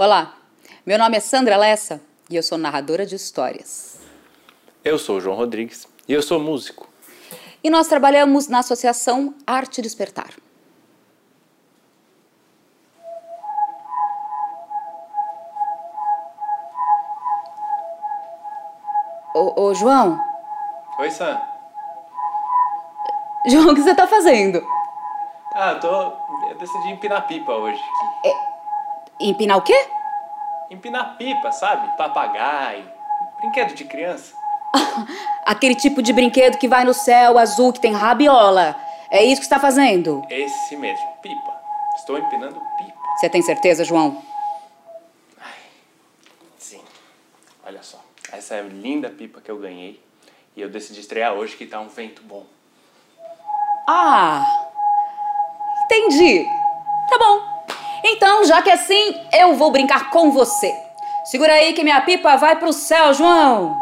Olá, meu nome é Sandra Lessa e eu sou narradora de histórias. Eu sou o João Rodrigues e eu sou músico. E nós trabalhamos na Associação Arte Despertar. Ô, ô João, Oi, Sam. João, o que você tá fazendo? Ah, tô. Eu decidi empinar pipa hoje. Empinar o quê? Empinar pipa, sabe? Papagaio. Brinquedo de criança. Aquele tipo de brinquedo que vai no céu azul, que tem rabiola. É isso que você tá fazendo? Esse mesmo, pipa. Estou empinando pipa. Você tem certeza, João? Sim. Olha só. Essa é a linda pipa que eu ganhei. E eu decidi estrear hoje que tá um vento bom. Ah, já que assim, eu vou brincar com você. Segura aí que minha pipa vai pro céu, João.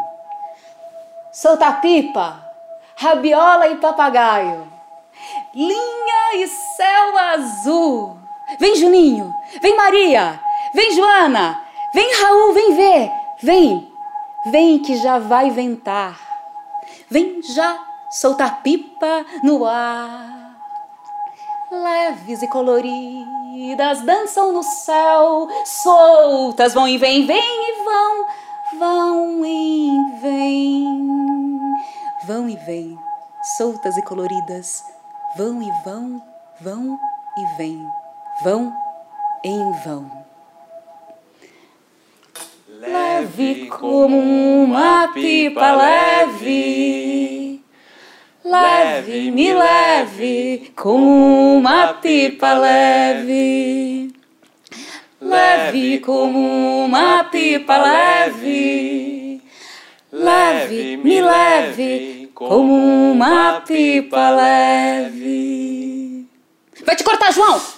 Solta a pipa, rabiola e papagaio. Linha e céu azul. Vem, Juninho. Vem, Maria. Vem, Joana. Vem, Raul. Vem ver. Vem. Vem que já vai ventar. Vem já soltar pipa no ar. Leves e coloridas dançam no céu, soltas vão e vêm, vêm e vão, vão e vêm, vão e vêm, soltas e coloridas, vão e vão, vão e vêm, vão em vão. Leve como uma pipa leve. Leve, me leve como uma pipa leve. Leve como uma pipa leve. Leve, me leve como uma pipa leve. Vai te cortar, João!